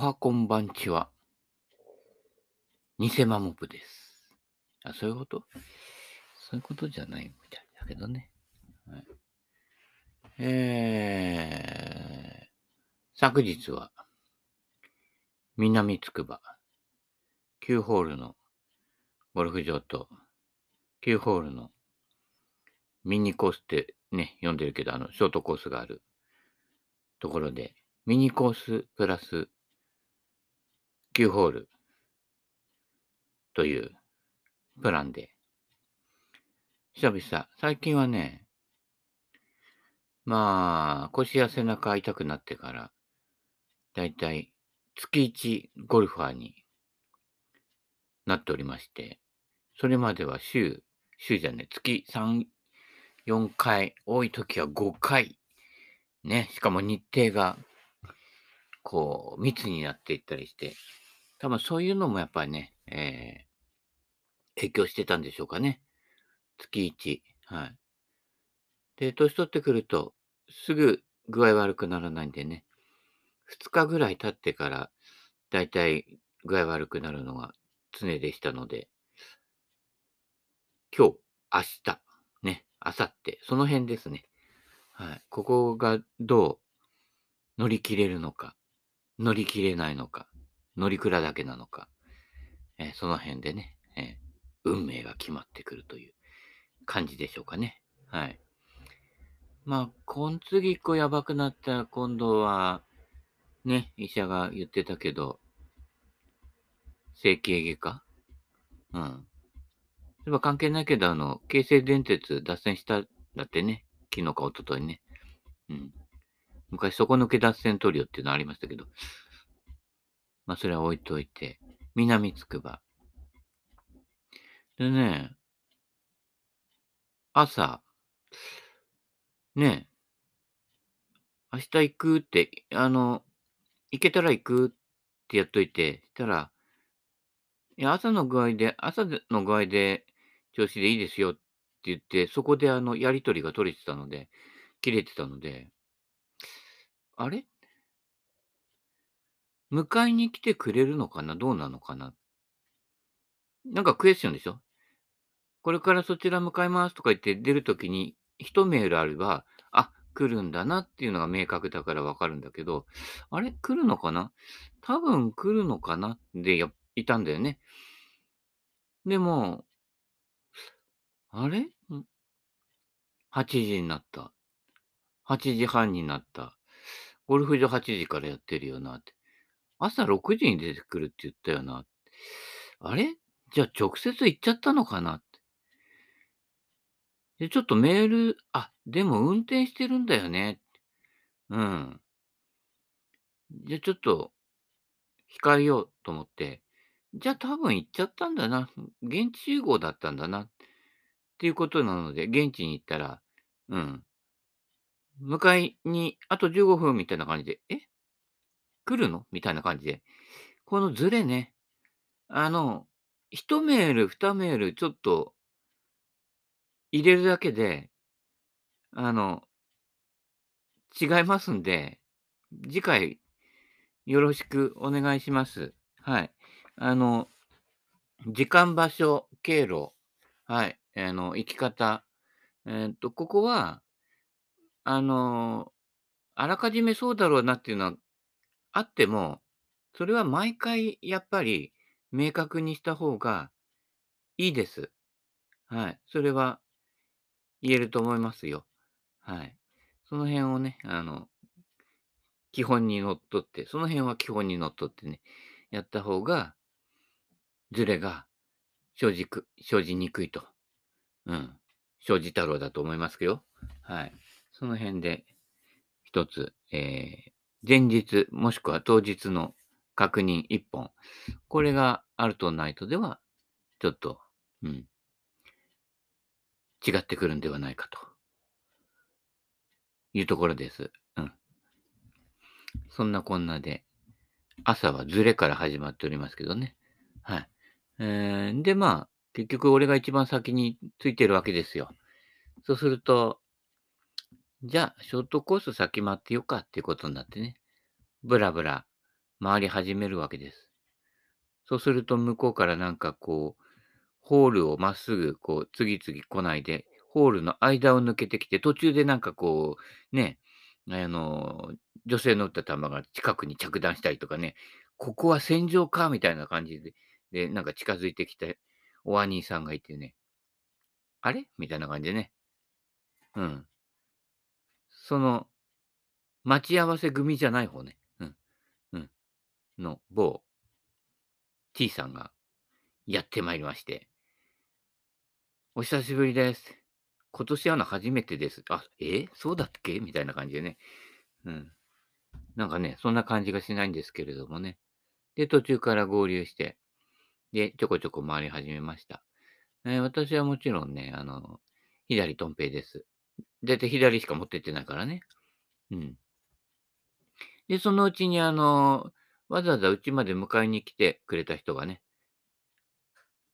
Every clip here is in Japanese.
はこんばんちは。偽マモブです。あ、そういうこと？そういうことじゃないみたいだけどね。はい、えー、昨日は、南つくば、9ホールのゴルフ場と、9ホールのミニコースってね、読んでるけど、あの、ショートコースがあるところで、ミニコースプラス9ホールというプランで、久々、最近はね、まあ、腰や背中痛くなってから、だいたい月1ゴルファーになっておりまして、それまでは週、週じゃね、月3、4回、多い時は5回、ね、しかも日程が、こう、密になっていったりして、多分そういうのもやっぱりね、えー、影響してたんでしょうかね。月1。はい。で、年取ってくると、すぐ具合悪くならないんでね、2日ぐらい経ってから、だいたい具合悪くなるのが常でしたので、今日、明日、ね、明後日、その辺ですね。はい。ここがどう乗り切れるのか、乗り切れないのか、乗り倉だけなのか、えー、その辺でね、えー、運命が決まってくるという感じでしょうかね。はい。まあ、今次一個やばくなったら今度は、ね、医者が言ってたけど、整形外科？うん。そういえば関係ないけど、あの、京成電鉄脱線したんだってね。昨日か一昨日ね。うん。昔、底抜け脱線トリオっていうのありましたけど。まあ、それは置いといて。南つくば。でね、朝、ね明日行くって、あの、行けたら行くってやっといて、したら、いや、朝の具合で、朝の具合で調子でいいですよって言って、そこであの、やりとりが取れてたので、切れてたので、あれ？迎えに来てくれるのかな？どうなのかな？なんかクエスチョンでしょ？これからそちら向かいますとか言って出るときに、一メールあれば、あ、来るんだなっていうのが明確だからわかるんだけど、あれ？来るのかな？多分来るのかな？でや、いたんだよね。でも、あれ ?8 時になった。8時半になった。ゴルフ場8時からやってるよなって。朝6時に出てくるって言ったよな。あれ？じゃあ直接行っちゃったのかな？で、ちょっとメール、あ、でも運転してるんだよね。うん。じゃあちょっと控えようと思って、じゃあ多分行っちゃったんだな。現地集合だったんだな。っていうことなので、現地に行ったら、うん。迎えにあと15分みたいな感じで、え？来るの？みたいな感じで。このズレね。あの、1メール、2メール、ちょっと入れるだけで、あの、違いますんで、次回よろしくお願いします。はい。あの、時間、場所、経路、はい。あの、生き方。えっと、ここは、あの、あらかじめそうだろうなっていうのはあっても、それは毎回やっぱり明確にした方がいいです。はい。それは言えると思いますよ。はい。その辺をね、あの、基本にのっとって、その辺は基本にのっとってね、やった方が、ズレが生じく、生じにくいと。うん。生じ太郎だと思いますよ。はい。その辺で、一つ、えー、前日、もしくは当日の確認一本。これがあるとないとでは、ちょっと、うん。違ってくるんではないかと。いうところです。うん。そんなこんなで、朝はズレから始まっておりますけどね。はい。えー、で、まあ、結局俺が一番先についてるわけですよ。そうすると、じゃあ、ショートコース先回ってよかっていうことになってね。ブラブラ回り始めるわけです。そうすると向こうからなんかこう、ホールをまっすぐこう次々来ないで、ホールの間を抜けてきて、途中でなんかこう、ね、あの、女性の撃った弾が近くに着弾したりとかね、ここは戦場かみたいな感じで、で、なんか近づいてきて、お兄さんがいてね、あれ？みたいな感じでね。うん。その、待ち合わせ組じゃない方ね。うん。うん。の某 T さんがやってまいりまして。お久しぶりです。今年会うの初めてです。あ、え？そうだっけ？みたいな感じでね。うん。なんかね、そんな感じがしないんですけれどもね。で、途中から合流して、で、ちょこちょこ回り始めました。えー、私はもちろんね、あの、左トンペイです。だいたい左しか持ってってないからね。うん。で、そのうちにあの、わざわざうちまで迎えに来てくれた人がね、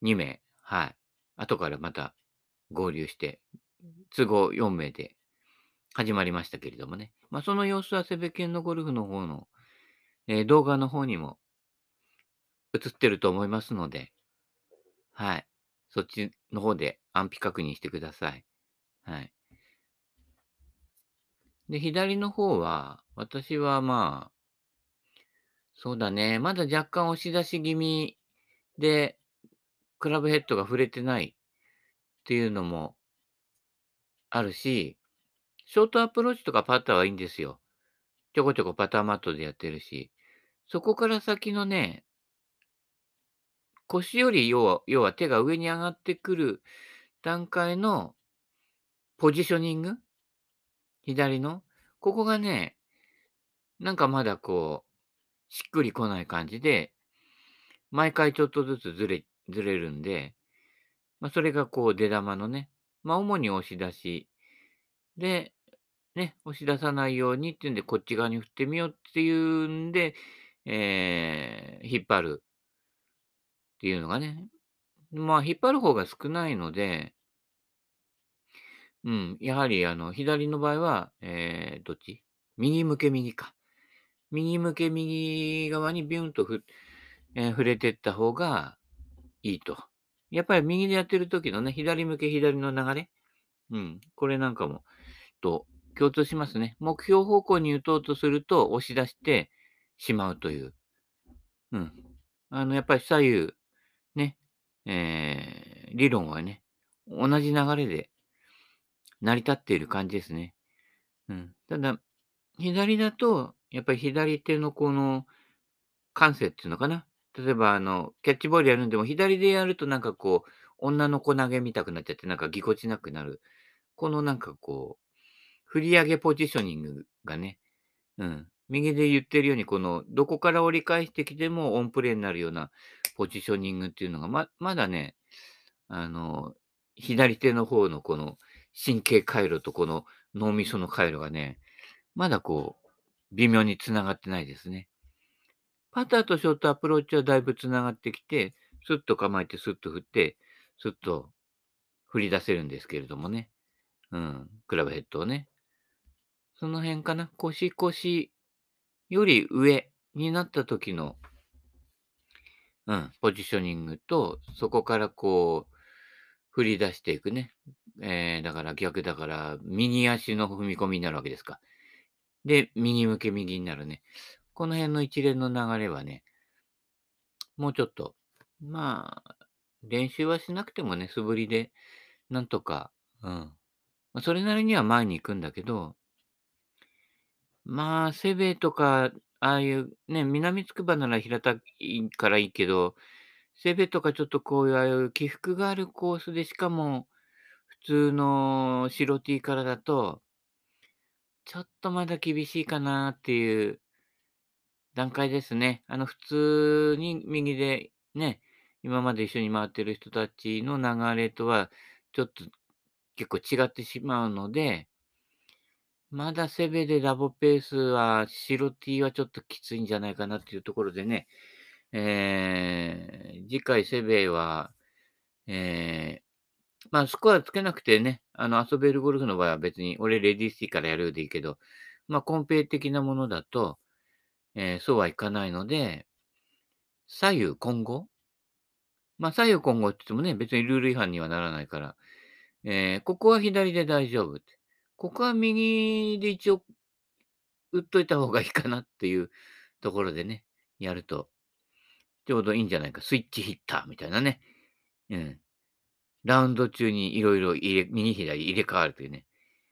2名、はい。後からまた合流して、都合4名で始まりましたけれどもね。まあ、その様子はセベケンのゴルフの方の、えー、動画の方にも映ってると思いますので、はい。そっちの方で安否確認してください。はい。で、左の方は、私はまあ、そうだね、まだ若干押し出し気味で、クラブヘッドが触れてないっていうのもあるし、ショートアプローチとかパターはいいんですよ。ちょこちょこパターマットでやってるし、そこから先のね、腰より要は要は手が上に上がってくる段階のポジショニング左の？ここがね、なんかまだこう、しっくりこない感じで、毎回ちょっとずつずれずれるんで、まあ、それがこう出玉のね、まあ、主に押し出し。で、ね、押し出さないようにっていうんで、こっち側に振ってみようっていうんで、えー、引っ張るっていうのがね、まあ、引っ張る方が少ないので、うん、やはりあの、左の場合は、えー、どっち？右向け右か。右向け右側にビュンとふ、えー、触れてった方がいいと。やっぱり右でやってる時のね、左向け左の流れ？うん、これなんかも、と共通しますね。目標方向に打とうとすると押し出してしまうという。うん。あの、やっぱり左右、ね、えー、理論はね、同じ流れで成り立っている感じですね。うん。ただ、左だと、やっぱり左手のこの感性っていうのかな。例えば、あの、キャッチボールやるんでも、左でやるとなんかこう、女の子投げ見たくなっちゃって、なんかぎこちなくなる。このなんかこう、振り上げポジショニングがね、うん。右で言ってるように、この、どこから折り返してきてもオンプレーになるようなポジショニングっていうのが、ま、まだね、あの、左手の方のこの神経回路とこの脳みその回路がね、まだこう、微妙に繋がってないですね。パターとショートアプローチはだいぶ繋がってきて、スッと構えてスッと振って、スッと振り出せるんですけれどもね。うん、クラブヘッドをね。その辺かな。腰腰より上になった時の、うん、ポジショニングと、そこからこう、振り出していくね。えー、だから逆だから、右足の踏み込みになるわけですか。で、右向け右になるね。この辺の一連の流れはね、もうちょっと、まあ、練習はしなくてもね、素振りで、なんとか、うん。ま、それなりには前に行くんだけどまあ、セベとか、ああいうね、南筑波なら平たいからいいけど、セベとかちょっとこういう、ああいう起伏があるコースで、しかも通の白 T からだと、ちょっとまだ厳しいかなっていう段階ですね。あの、普通に右でね、今まで一緒に回ってる人たちの流れとは、ちょっと結構違ってしまうのでまだセベでラボペースは、白 T はちょっときついんじゃないかなっていうところでね、えー、次回セベは、えー、まあ、スコアつけなくてね、あの、遊べるゴルフの場合は別に、俺レディースティーからやるようでいいけど、まあ、コンペ的なものだと、えーそうはいかないので、左右混合？まあ、左右混合って言ってもね、別にルール違反にはならないから、えーここは左で大丈夫。ここは右で一応打っといた方がいいかなっていうところでね、やると、ちょうどいいんじゃないか。スイッチヒッターみたいなね。うん。ラウンド中にいろいろ入れ、右左入れ替わるというね。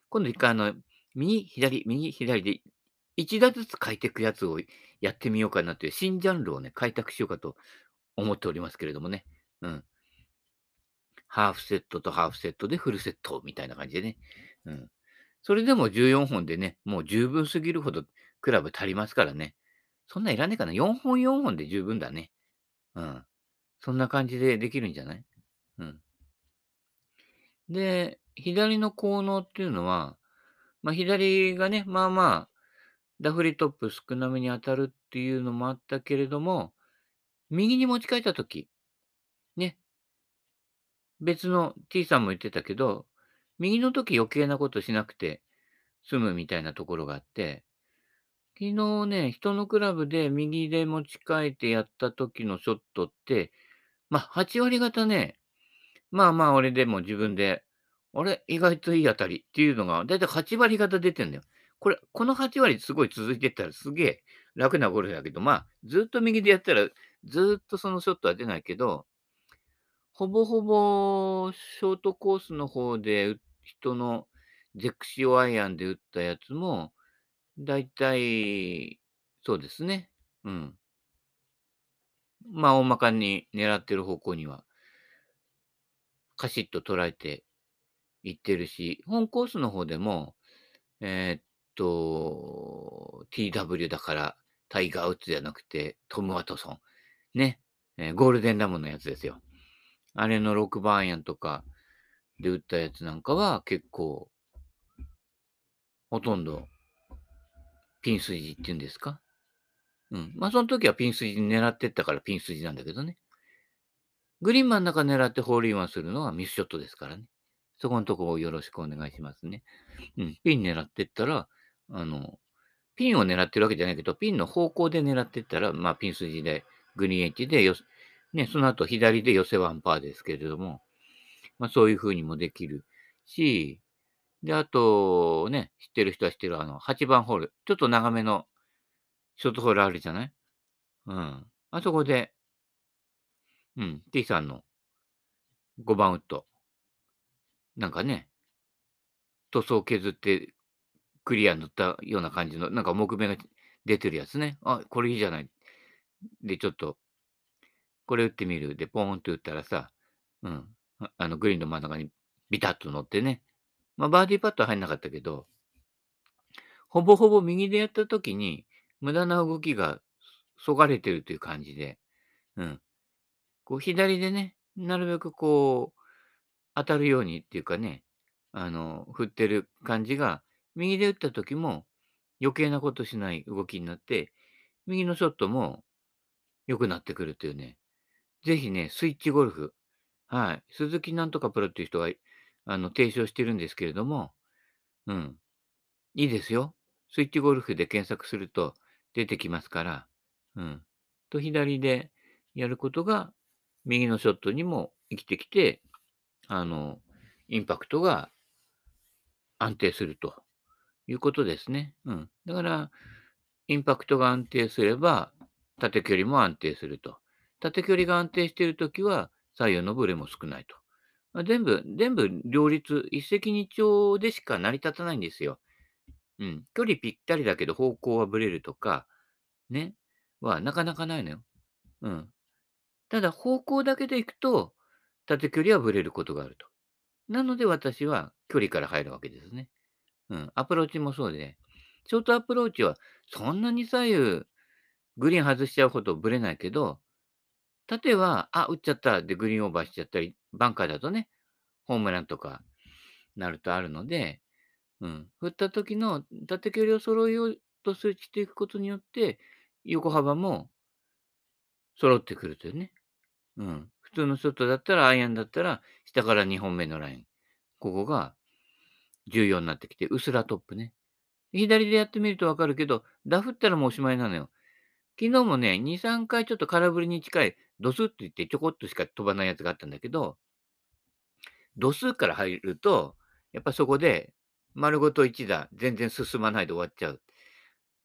今度一回あの、右左、右左で一打ずつ変えていくやつをやってみようかなという新ジャンルをね、開拓しようかと思っておりますけれどもね。うん。ハーフセットとハーフセットでフルセットみたいな感じでね。うん。それでも14本でね、もう十分すぎるほどクラブ足りますからね。そんないらねえかな。4本4本で十分だね。うん。そんな感じでできるんじゃない？うん。で、左の効能っていうのは、まあ、左がね、まあまあ、ダフリトップ少なめに当たるっていうのもあったけれども、右に持ち替えたとき、ね、別の T さんも言ってたけど、右の時余計なことしなくて済むみたいなところがあって、昨日ね、人のクラブで右で持ち替えてやった時のショットって、まあ、8割方ね、まあまあ、俺でも自分で、あれ、意外といい当たりっていうのが、だいたい8割方出てんだよ。これ、この8割すごい続いてったらすげえ楽なゴルフだけど、まあ、ずっと右でやったら、ずっとそのショットは出ないけど、ほぼほぼショートコースの方で人のゼクシオアイアンで打ったやつも、だいたい、そうですね。うん。まあ、大まかに狙ってる方向には、カシッと捉えていってるし、本コースの方でも、えーっと、TW だから、タイガー・ウッズじゃなくて、トム・ワトソン。ね。えーゴールデンラムのやつですよ。あれの6番アイアンとかで打ったやつなんかは結構、ほとんどピン筋っていうんですか？うん。まあ、その時はピン筋狙ってったからピン筋なんだけどね。グリーン真ん中狙ってホールインワンするのはミスショットですからね。そこのとこをよろしくお願いしますね。うん。ピン狙ってったら、あの、ピンを狙ってるわけじゃないけど、ピンの方向で狙ってったら、まあ、ピン筋で、グリーンエッジでよ、ね、その後左で寄せワンパーですけれども、まあ、そういう風にもできるし、で、あと、ね、知ってる人は知ってる、あの、8番ホール、ちょっと長めのショートホールあるじゃない？うん。あそこで、うん、T さんの5番ウッド、なんかね、塗装削ってクリア塗ったような感じの、なんか木目が出てるやつね。あ、これいいじゃない。で、ちょっと、これ打ってみる。で、ポーンって打ったらさ、うん、あの、グリーンの真ん中にビタッと乗ってね。まあ、バーディーパットは入んなかったけど、ほぼほぼ右でやった時に、無駄な動きがそがれてるという感じで、うん。こう、左でね、なるべくこう、当たるようにっていうかね、あの、振ってる感じが、右で打った時も余計なことしない動きになって、右のショットも良くなってくるっていうね。ぜひね、スイッチゴルフ。はい。鈴木なんとかプロっていう人が、あの、提唱してるんですけれども、うん。いいですよ。スイッチゴルフで検索すると出てきますから、うん。と、左でやることが、右のショットにも生きてきて、あの、インパクトが安定するということですね。うん。だから、インパクトが安定すれば、縦距離も安定すると。縦距離が安定しているときは、左右のブレも少ないと。まあ全部、全部両立、一石二鳥でしか成り立たないんですよ。うん。距離ぴったりだけど方向はブレるとか、ね、はなかなかないのよ。うん。ただ方向だけで行くと、縦距離はブレることがあると。なので私は距離から入るわけですね。うん。アプローチもそうで、ショートアプローチはそんなに左右、グリーン外しちゃうほどブレないけど、縦は、あ、打っちゃったでグリーンオーバーしちゃったり、バンカーだとね、ホームランとかなるとあるので、うん。振った時の縦距離を揃えようとするしていくことによって、横幅も揃ってくるというね。うん。普通のショットだったら、アイアンだったら、下から2本目のライン。ここが重要になってきて、うすらトップね。左でやってみるとわかるけど、ダフったらもうおしまいなのよ。昨日もね、2、3回ちょっと空振りに近い、ドスッといってちょこっとしか飛ばないやつがあったんだけど、度数から入ると、やっぱそこで丸ごと1打全然進まないで終わっちゃう。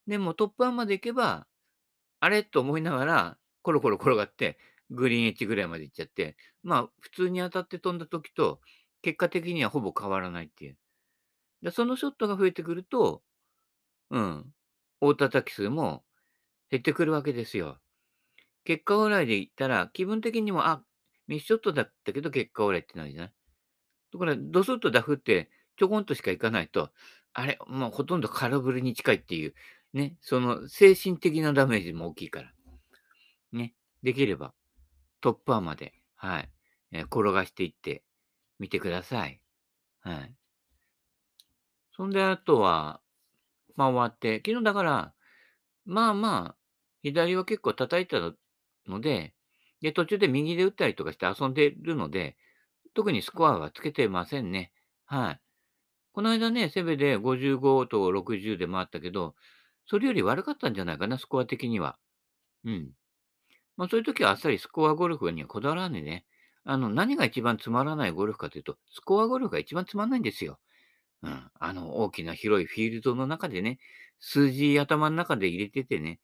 でもトップ1まで行けば、あれと思いながら、コロコロ転がって、グリーンエッジぐらいまで行っちゃって、まあ、普通に当たって飛んだ時と、結果的にはほぼ変わらないっていう。で、そのショットが増えてくると、うん、大叩き数も減ってくるわけですよ。結果オーライで言ったら、気分的にも、あ、ミスショットだったけど結果オーライってなるじゃないだから、ドスッとダフって、ちょこんとしかいかないと、あれ、もうほとんど空振りに近いっていう、ね、その精神的なダメージも大きいから。ね、できれば、トップアまで、はい、えー、転がしていってみてください。はい。そんで、あとは、まあ終わって、昨日だから、まあまあ、左は結構叩いたので、で、途中で右で打ったりとかして遊んでるので、特にスコアはつけてませんね。はい。この間ね、セベで55と60で回ったけど、それより悪かったんじゃないかな、スコア的には。うん。まあそういう時はあっさりスコアゴルフにはこだわらないね。あの、何が一番つまらないゴルフかというと、スコアゴルフが一番つまらないんですよ。うん。あの、大きな広いフィールドの中でね、数字頭の中で入れててね、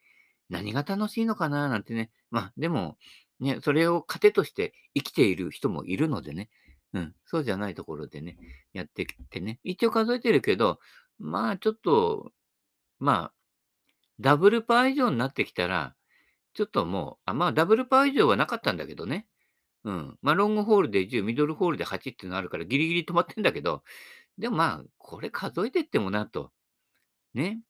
何が楽しいのかななんてね。まあ、でも、ね、それを糧として生きている人もいるのでね。うん、そうじゃないところでね、やってきてね。一応数えてるけど、まあちょっと、まあ、ダブルパー以上になってきたら、ちょっともう、あまあダブルパー以上はなかったんだけどね。うん。まあロングホールで10、ミドルホールで8っていうのあるからギリギリ止まってんだけど、でもまあ、これ数えてってもなと。ね。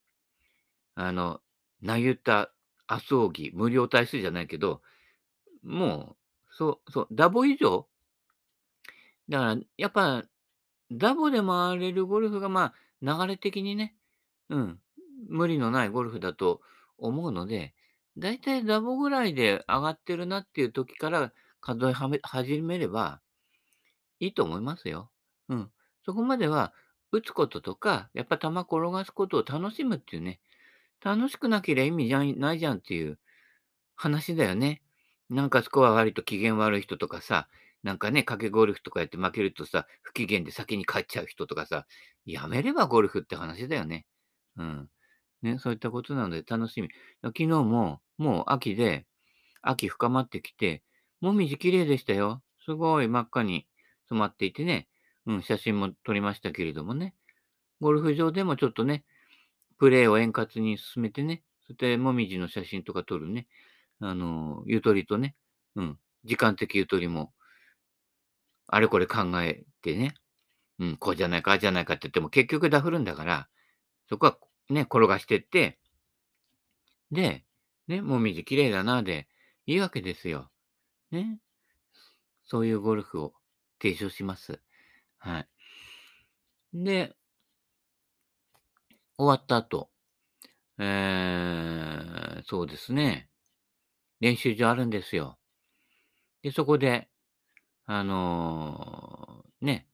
あの、なゆた、麻生木、無料対数じゃないけど、もう、そう、そう、ダボ以上だから、やっぱ、ダボで回れるゴルフが、まあ、流れ的にね、うん、無理のないゴルフだと思うので、だいたいダボぐらいで上がってるなっていう時から数えはめ始めればいいと思いますよ。うん。そこまでは、打つこととか、やっぱ球転がすことを楽しむっていうね、楽しくなければ意味じゃないじゃんっていう話だよね。なんかスコア悪いと機嫌悪い人とかさ、なんかね、賭けゴルフとかやって負けるとさ、不機嫌で先に帰っちゃう人とかさ、やめればゴルフって話だよね。うん。ね、そういったことなので楽しみ。昨日も、もう秋で、秋深まってきて、もみじ綺麗でしたよ。すごい真っ赤に染まっていてね、うん、写真も撮りましたけれどもね。ゴルフ場でもちょっとね、プレーを円滑に進めてね、そしてもみじの写真とか撮るね、あの、ゆとりとね、うん、時間的ゆとりも、あれこれ考えてね、うん、こうじゃないか、あじゃないかって言っても結局ダフるんだから、そこはね、転がしてって、で、ね、もみじ綺麗だな、で、いいわけですよ。ね。そういうゴルフを提唱します。はい。で、終わった後、えー、そうですね。練習場あるんですよ。で、そこで、あのー、ね、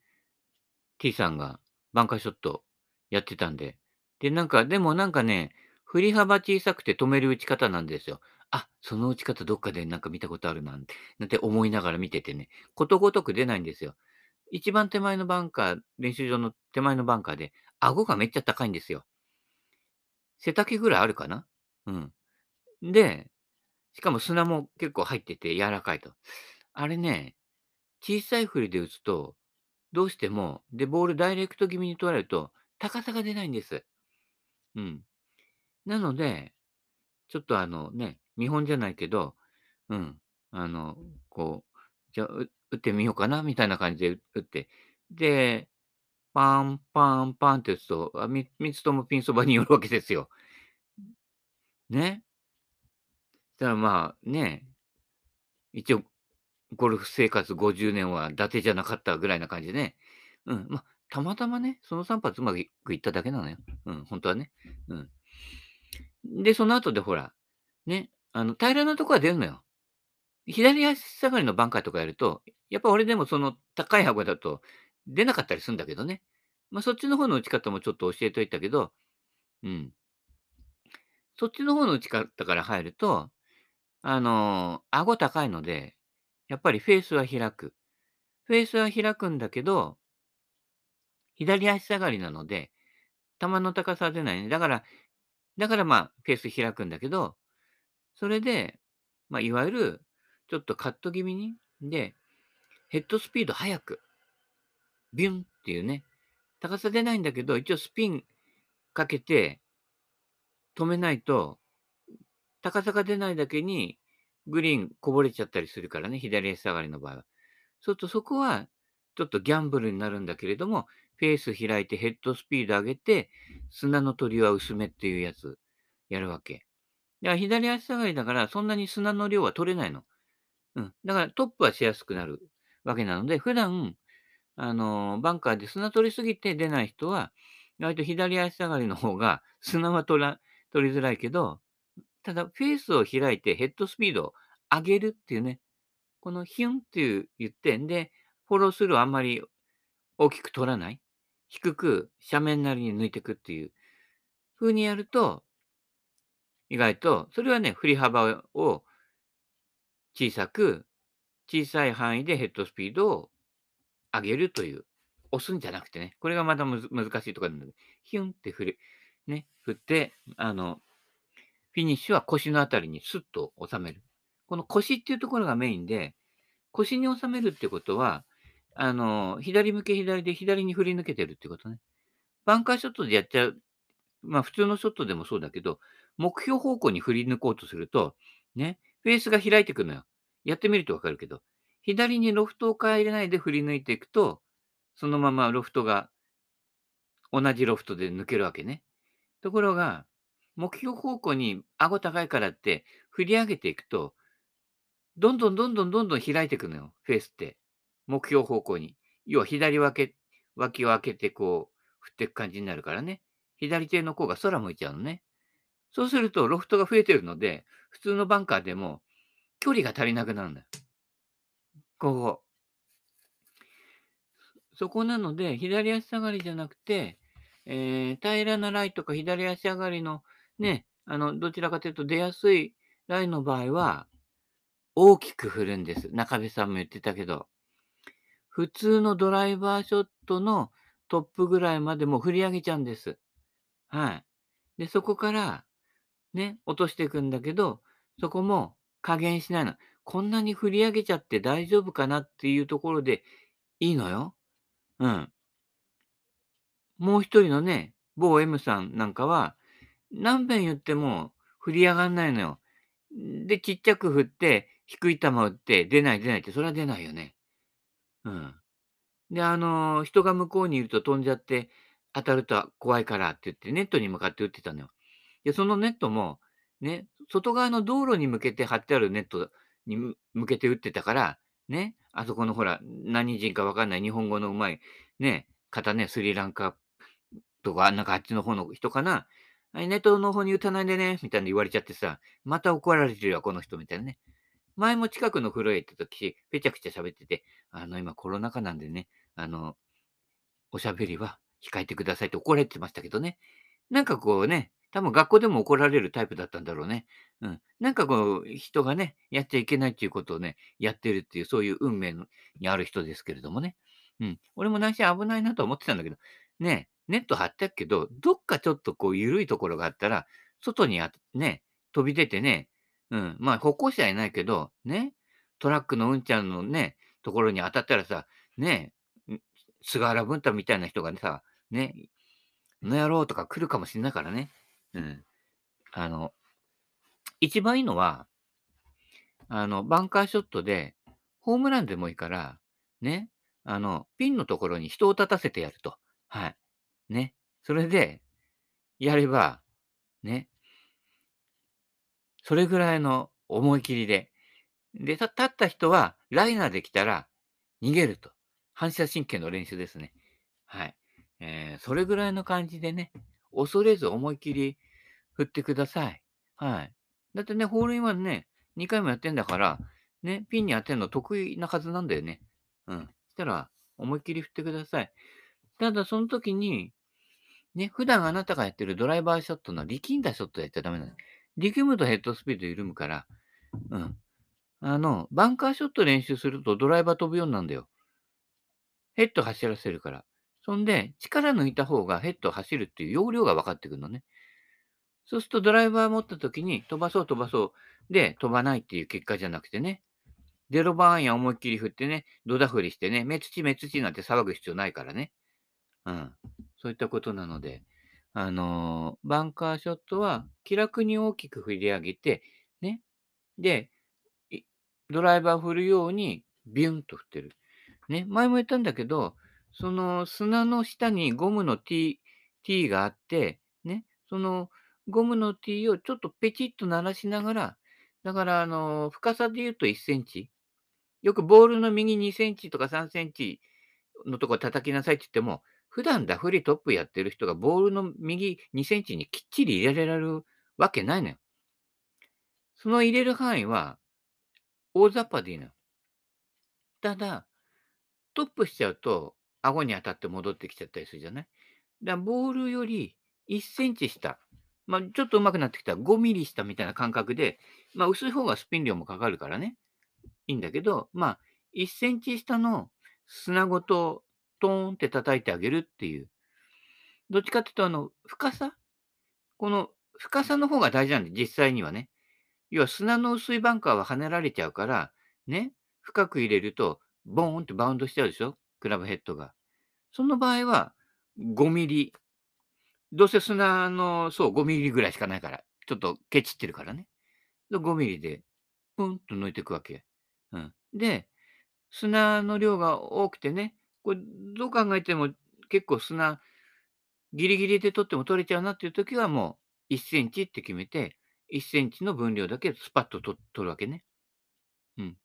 T さんがバンカーショットやってたんで、で、なんか、でもなんかね、振り幅小さくて止める打ち方なんですよ。あ、その打ち方どっかでなんか見たことあるなんて、なんて思いながら見ててね、ことごとく出ないんですよ。一番手前のバンカー、練習場の手前のバンカーで、顎がめっちゃ高いんですよ。背丈ぐらいあるかな？うん。で、しかも砂も結構入ってて柔らかいと。あれね、小さい振りで打つと、どうしても、で、ボールダイレクト気味に取られると、高さが出ないんです。うん。なので、ちょっとあのね、見本じゃないけど、うん、あの、こう、じゃあ、打ってみようかなみたいな感じで打って、で、パンパンパンって打つと、あみ3つともピンそばに寄るわけですよ。ね。だからまあね、一応、ゴルフ生活50年は伊達じゃなかったぐらいな感じでね。うん、ま、たまたまね、その3発うまくいっただけなのよ。うん、ほんとはね。うん。で、その後でほら、ね、あの、平らなとこは出るのよ。左足下がりのバンカーとかやると、やっぱ俺でもその高い箱だと出なかったりするんだけどね。ま、そっちの方の打ち方もちょっと教えといたけど、うん。そっちの方の打ち方から入ると、あの、顎高いので、やっぱりフェースは開く。フェースは開くんだけど、左足下がりなので、球の高さは出ないね。だからだから、まあ、フェース開くんだけど、それで、まあ、いわゆる、ちょっとカット気味に、で、ヘッドスピード速く、ビュンっていうね、高さ出ないんだけど、一応スピンかけて止めないと、高さが出ないだけに、グリーンこぼれちゃったりするからね、左足下がりの場合は。そうするとそこは、ちょっとギャンブルになるんだけれども、フェース開いてヘッドスピード上げて、砂の鳥は薄めっていうやつ、やるわけ。だから左足下がりだから、そんなに砂の量は取れないの。うん。だからトップはしやすくなるわけなので、普段、あの、バンカーで砂取りすぎて出ない人は、割と左足下がりの方が砂は取ら取りづらいけど、ただフェースを開いてヘッドスピードを上げるっていうね、このヒュンっていう言って、んで、フォロースルーあんまり大きく取らない。低く斜面なりに抜いていくっていう風にやると、意外と、それはね、振り幅を小さく、小さい範囲でヘッドスピードを上げるという、押すんじゃなくてね、これがまた難しいところなんだけど、ヒュンって振る、ね、振って、あの、フィニッシュは腰のあたりにスッと収める。この腰っていうところがメインで、腰に収めるってことは、あの、左向け左で左に振り抜けてるってことね。バンカーショットでやっちゃう。まあ普通のショットでもそうだけど、目標方向に振り抜こうとすると、ね、フェースが開いてくのよ。やってみるとわかるけど、左にロフトを変えれないで振り抜いていくと、そのままロフトが同じロフトで抜けるわけね。ところが、目標方向に顎高いからって振り上げていくと、どんどんどんどんどんどん開いていくのよ、フェースって。目標方向に。要は左脇脇を開けてこう振っていく感じになるからね。左手の甲が空向いちゃうのね。そうするとロフトが増えてるので、普通のバンカーでも距離が足りなくなるんだよ。ここ。そこなので、左足下がりじゃなくて、えー、平らなライとか左足上がりのね、あの、どちらかというと出やすいライの場合は、大きく振るんです。中部さんも言ってたけど。普通のドライバーショットのトップぐらいまでも振り上げちゃうんです。はい。で、そこから、ね、落としていくんだけど、そこも加減しないの。こんなに振り上げちゃって大丈夫かなっていうところでいいのよ。うん。もう一人のね、某 M さんなんかは、何遍言っても振り上がんないのよ。で、ちっちゃく振って、低い球打って、出ない出ないって、それは出ないよね。うん。で、あの、人が向こうにいると飛んじゃって、当たると怖いからって言って、ネットに向かって打ってたのよ。で、そのネットも、ね、外側の道路に向けて張ってあるネットに向けて打ってたから、ね、あそこのほら、何人かわかんない日本語のうまい、ね、方ね、スリランカとか、なんかあっちの方の人かな。はい、ネットの方に打たないでね、みたいに言われちゃってさ、また怒られてるよ、この人、みたいなね。前も近くの風呂へ行った時、ぺちゃくちゃ喋ってて、あの、今コロナ禍なんでね、あの、おしゃべりは控えてくださいって怒られてましたけどね。なんかこうね、多分学校でも怒られるタイプだったんだろうね。うん。なんかこう、人がね、やっちゃいけないっていうことをね、やってるっていう、そういう運命にある人ですけれどもね。うん。俺も内心危ないなと思ってたんだけど、ね、ネット張ってるけど、どっかちょっとこう、緩いところがあったら、外にあね、飛び出てね、うん。まあ、歩行者はいないけど、ね、トラックのうんちゃんのね、ところに当たったらさ、ね、菅原文太みたいな人がねさ、ね、の野郎とか来るかもしれないからね。うん。あの、一番いいのは、あの、バンカーショットで、ホームランでもいいから、ね、あの、ピンのところに人を立たせてやると。はい。ね。それで、やれば、ね。それぐらいの思い切りで。で、立った人は、ライナーで来たら、逃げると。反射神経の練習ですね。はい。えー、それぐらいの感じでね、恐れず思い切り振ってください。はい。だってね、ホールインワンね、2回もやってんだから、ね、ピンに当てるの得意なはずなんだよね。うん。したら、思いっきり振ってください。ただ、その時に、ね、普段あなたがやってるドライバーショットの力んだショットやっちゃダメなの。力むとヘッドスピード緩むから、うん。あの、バンカーショット練習するとドライバー飛ぶようになるんだよ。ヘッド走らせるから。そんで、力抜いた方がヘッド走るっていう要領が分かってくるのね。そうするとドライバー持った時に飛ばそう飛ばそうで飛ばないっていう結果じゃなくてね、ゼロ番アイアン思いっきり振ってね、ドダ振りしてね、目土目土なんて騒ぐ必要ないからね。うん。そういったことなので、あのーバンカーショットは気楽に大きく振り上げて、ね。で、ドライバー振るようにビュンと振ってる。ね。前も言ったんだけど、その砂の下にゴムの T、T があって、ね。そのゴムの T をちょっとペチッと鳴らしながら、だから、あの、深さで言うと1センチ。よくボールの右2センチとか3センチのところ叩きなさいって言っても、普段ダフリトップやってる人がボールの右2センチにきっちり入れられるわけないのよ。その入れる範囲は大雑把でいいのよ。ただ、トップしちゃうと、顎に当たって戻ってきちゃったりするじゃない？だからボールより1センチ下、まあ、ちょっと上手くなってきたら5ミリ下みたいな感覚で、まあ、薄い方がスピン量もかかるからね。いいんだけど、まあ、1センチ下の砂ごとトーンって叩いてあげるっていう。どっちかっていうと、あの、深さ？この深さの方が大事なんで、実際にはね。要は砂の薄いバンカーは跳ねられちゃうから、ね、深く入れると、ボーンってバウンドしちゃうでしょ？クラブヘッドが。その場合は、5ミリ。どうせ砂の、そう、5ミリぐらいしかないから。ちょっとケチってるからね。5ミリで、プンと抜いていくわけ。うん。で、砂の量が多くてね、これどう考えても結構砂、ギリギリで取っても取れちゃうなっていう時はもう1センチって決めて、1センチの分量だけスパッと取るわけね。うん。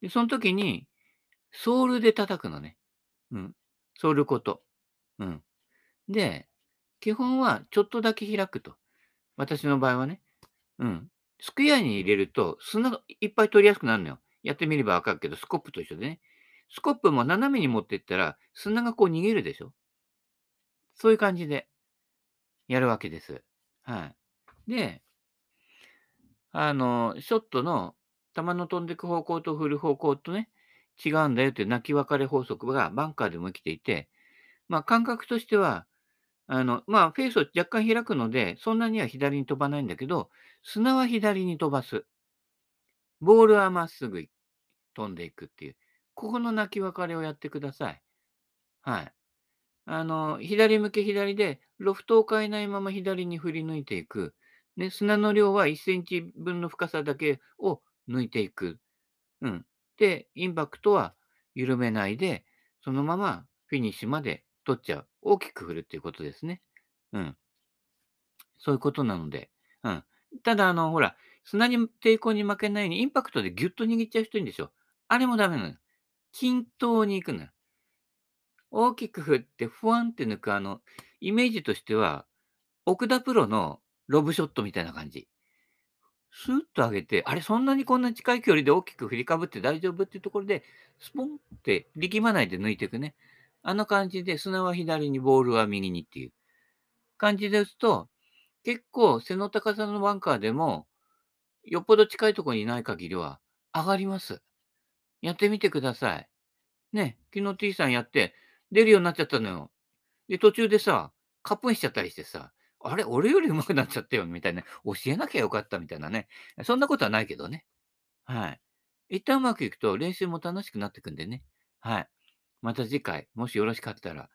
で、その時に、ソールで叩くのね。うん。ソールごと。うん。で、基本はちょっとだけ開くと。私の場合はね。うん。スクエアに入れると砂がいっぱい取りやすくなるのよ。やってみればわかるけど、スコップと一緒でね。スコップも斜めに持っていったら砂がこう逃げるでしょ？そういう感じでやるわけです。はい。で、あの、ショットの球の飛んでいく方向と振る方向とね、違うんだよっていう泣き別れ法則がバンカーでも生きていて、まあ感覚としては、あの、まあフェースを若干開くので、そんなには左に飛ばないんだけど、砂は左に飛ばす。ボールはまっすぐ飛んでいくっていう。ここの泣き別れをやってください。はい。あの、左向け左で、ロフトを変えないまま左に振り抜いていく。ね、砂の量は1センチ分の深さだけを抜いていく。うん。で、インパクトは緩めないで、そのままフィニッシュまで取っちゃう。大きく振るっていうことですね。うん。そういうことなので。うん。ただ、あの、ほら、砂に抵抗に負けないようにインパクトでギュッと握っちゃう人いるんでしょ。あれもダメなの。均等に行くのよ。大きく振ってふわんって抜く、あの、イメージとしては、奥田プロのロブショットみたいな感じ。スーッと上げて、あれ、そんなにこんな近い距離で大きく振りかぶって大丈夫っていうところで、スポンって力まないで抜いていくね。あの感じで砂は左に、ボールは右にっていう感じで打つと、結構背の高さのバンカーでも、よっぽど近いところにいない限りは上がります。やってみてください。ね、昨日 T さんやって出るようになっちゃったのよ。で、途中でさ、カップインしちゃったりしてさ、あれ、俺より上手くなっちゃったよみたいな、教えなきゃよかったみたいなね。そんなことはないけどね。はい。一旦うまくいくと練習も楽しくなってくんでね。はい。また次回、もしよろしかったら、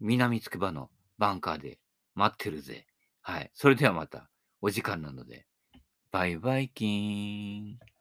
南つくばのバンカーで待ってるぜ。はい。それではまたお時間なので。バイバイキーン。